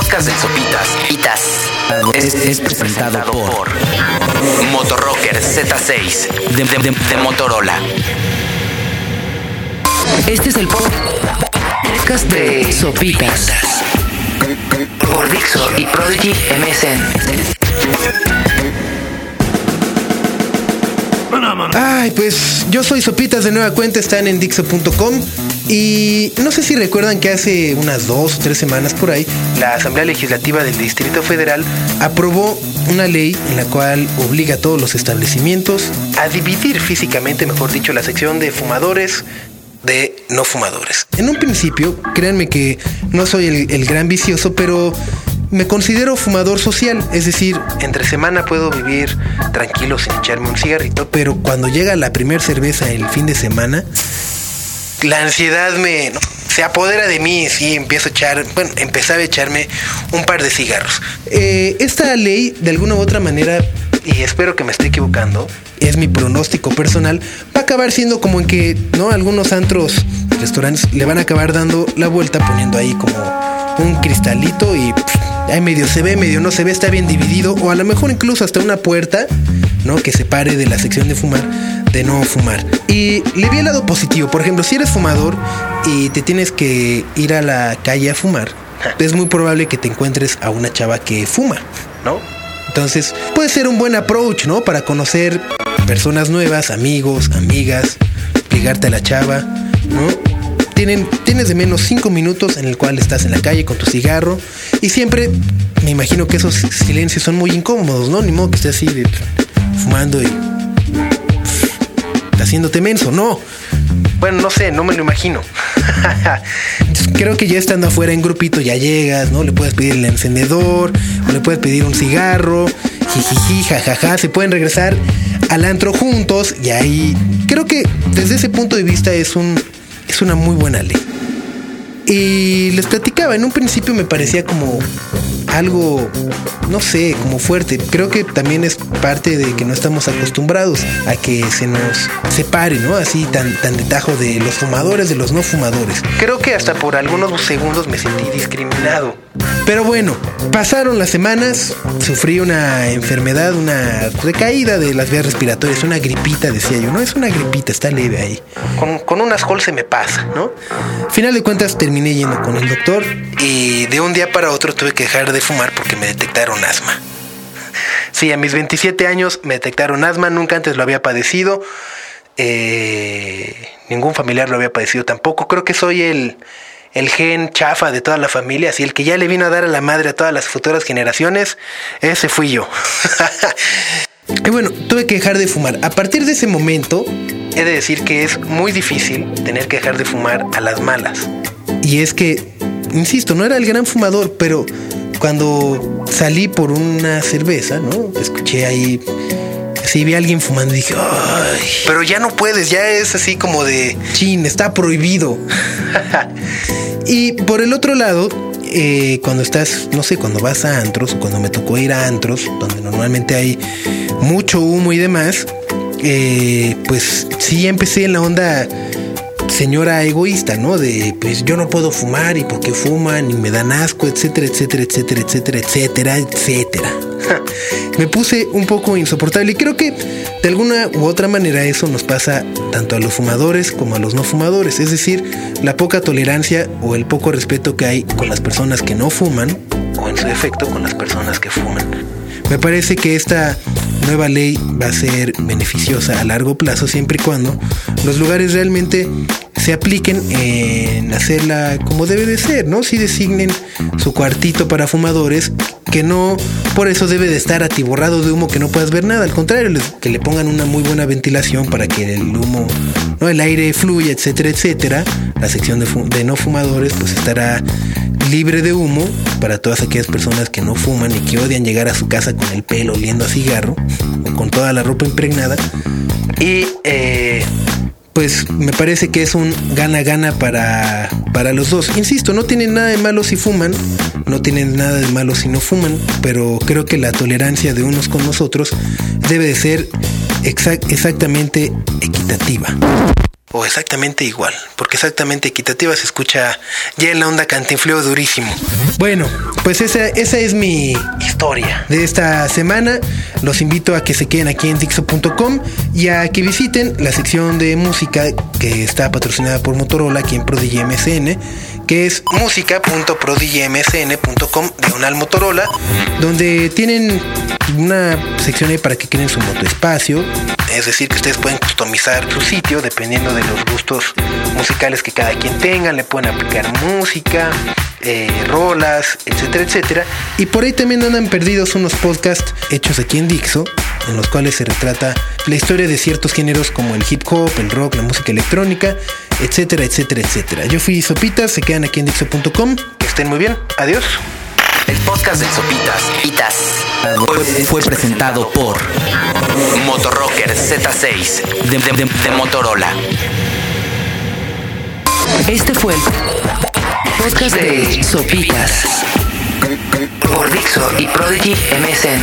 podcast de Sopitas. Pitas. Es, es presentado por Motorrocker Z6 de, de- de- de Motorola. Este es el podcast de Sopitas. Por Dixo y Prodigy MSN. Ay, pues yo soy Sopitas de nueva cuenta, están en Dixo.com y no sé si recuerdan que hace unas dos o tres semanas por ahí, la Asamblea Legislativa del Distrito Federal aprobó una ley en la cual obliga a todos los establecimientos a dividir físicamente, mejor dicho, la sección de fumadores de no fumadores. En un principio, créanme que no soy el, el gran vicioso, pero me considero fumador social, es decir, entre semana puedo vivir tranquilo sin echarme un cigarrito, pero cuando llega la primera cerveza el fin de semana, la ansiedad me se apodera de mí y empiezo a echar, bueno, empezaba a echarme un par de cigarros. Eh, esta ley, de alguna u otra manera, y espero que me esté equivocando, es mi pronóstico personal, va a acabar siendo como en que, ¿no? Algunos antros, restaurantes le van a acabar dando la vuelta poniendo ahí como un cristalito y pff, ahí medio se ve, medio no se ve, está bien dividido, o a lo mejor incluso hasta una puerta, ¿no? Que separe de la sección de fumar, de no fumar. Y le vi el lado positivo, por ejemplo, si eres fumador y te tienes que ir a la calle a fumar, es muy probable que te encuentres a una chava que fuma, ¿no? Entonces, puede ser un buen approach, ¿no? Para conocer personas nuevas, amigos, amigas, ligarte a la chava, ¿no? Tienen, tienes de menos cinco minutos en el cual estás en la calle con tu cigarro y siempre me imagino que esos silencios son muy incómodos, ¿no? Ni modo que estés así de- fumando y haciéndote menso, no. Bueno, no sé, no me lo imagino. Entonces, Creo que ya estando afuera en grupito ya llegas, ¿no? Le puedes pedir el encendedor o le puedes pedir un cigarro, jijiji, jajaja, se pueden regresar al antro juntos y ahí creo que desde ese punto de vista es un es una muy buena ley. Y les platicaba, en un principio me parecía como algo, no sé, como fuerte. Creo que también es parte de que no estamos acostumbrados a que se nos separe, ¿no? Así tan, tan de tajo de los fumadores de los no fumadores. Creo que hasta por algunos segundos me sentí discriminado. Pero bueno, pasaron las semanas, sufrí una enfermedad, una recaída de las vías respiratorias, una gripita, decía yo, no es una gripita, está leve ahí. Con, con unas col se me pasa, ¿no? Final de cuentas terminé yendo con el doctor y de un día para otro tuve que dejar de fumar porque me detectaron asma. Sí, a mis 27 años me detectaron asma, nunca antes lo había padecido. eh, ningún familiar lo había padecido tampoco. Creo que soy el, el gen chafa de toda la familia, así el que ya le vino a dar a la madre a todas las futuras generaciones, ese fui yo. y bueno, tuve que dejar de fumar. A partir de ese momento, he de decir que es muy difícil tener que dejar de fumar a las malas. Y es que, insisto, no era el gran fumador, pero cuando salí por una cerveza, ¿no? Escuché ahí. Sí, vi a alguien fumando y dije, ¡ay! Pero ya no puedes, ya es así como de, chin, está prohibido. y por el otro lado, eh, cuando estás, no sé, cuando vas a antros, o cuando me tocó ir a antros, donde normalmente hay mucho humo y demás, eh, pues sí empecé en la onda señora egoísta, ¿no? De pues yo no puedo fumar y porque fuman y me dan asco, etcétera, etcétera, etcétera, etcétera, etcétera, etcétera. me puse un poco insoportable y creo que de alguna u otra manera eso nos pasa tanto a los fumadores como a los no fumadores, es decir, la poca tolerancia o el poco respeto que hay con las personas que no fuman o en su defecto con las personas que fuman. Me parece que esta nueva ley va a ser beneficiosa a largo plazo siempre y cuando los lugares realmente se apliquen en hacerla como debe de ser, ¿no? Si designen su cuartito para fumadores, que no por eso debe de estar atiborrado de humo que no puedas ver nada, al contrario, que le pongan una muy buena ventilación para que el humo, ¿no? el aire fluya, etcétera, etcétera. La sección de, de no fumadores pues estará libre de humo para todas aquellas personas que no fuman y que odian llegar a su casa con el pelo oliendo a cigarro o con toda la ropa impregnada. Y eh, pues me parece que es un gana-gana para, para los dos. Insisto, no tienen nada de malo si fuman, no tienen nada de malo si no fuman, pero creo que la tolerancia de unos con nosotros debe de ser exac- exactamente equitativa. O exactamente igual, porque exactamente equitativa se escucha ya en la onda cantinfleo durísimo. Bueno, pues esa, esa es mi historia de esta semana. Los invito a que se queden aquí en Dixo.com y a que visiten la sección de música que está patrocinada por Motorola aquí en Prodigy MSN, que es música.prodigymsn.com diagonal Motorola, donde tienen una sección ahí para que creen su motoespacio, es decir, que ustedes pueden customizar su sitio dependiendo de los gustos musicales que cada quien tenga, le pueden aplicar música, eh, rolas, etcétera, etcétera. Y por ahí también andan perdidos unos podcasts hechos aquí en Dixo, en los cuales se retrata la historia de ciertos géneros como el hip hop, el rock, la música electrónica, etcétera, etcétera, etcétera. Yo fui Sopitas, se quedan aquí en Dixo.com. Que estén muy bien. Adiós. El podcast de Sopitas Pitas fue, fue presentado por Motorrocker Z6 de, de- de- de Motorola. Este fue el podcast de Sopitas por Dixo y Prodigy MSN.